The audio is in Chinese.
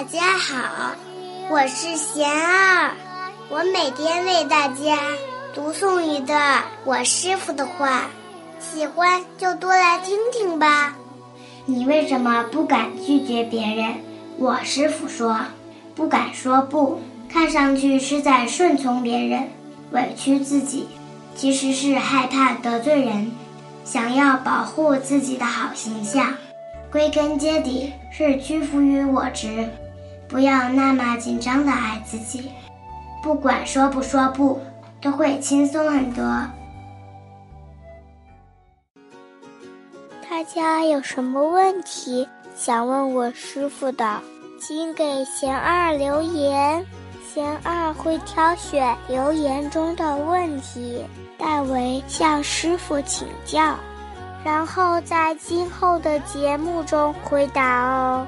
大家好，我是贤二，我每天为大家读诵一段我师傅的话，喜欢就多来听听吧。你为什么不敢拒绝别人？我师傅说，不敢说不，看上去是在顺从别人，委屈自己，其实是害怕得罪人，想要保护自己的好形象。归根结底是屈服于我执，不要那么紧张的爱自己，不管说不说不，都会轻松很多。大家有什么问题想问我师傅的，请给贤二留言，贤二会挑选留言中的问题，代为向师傅请教。然后在今后的节目中回答哦。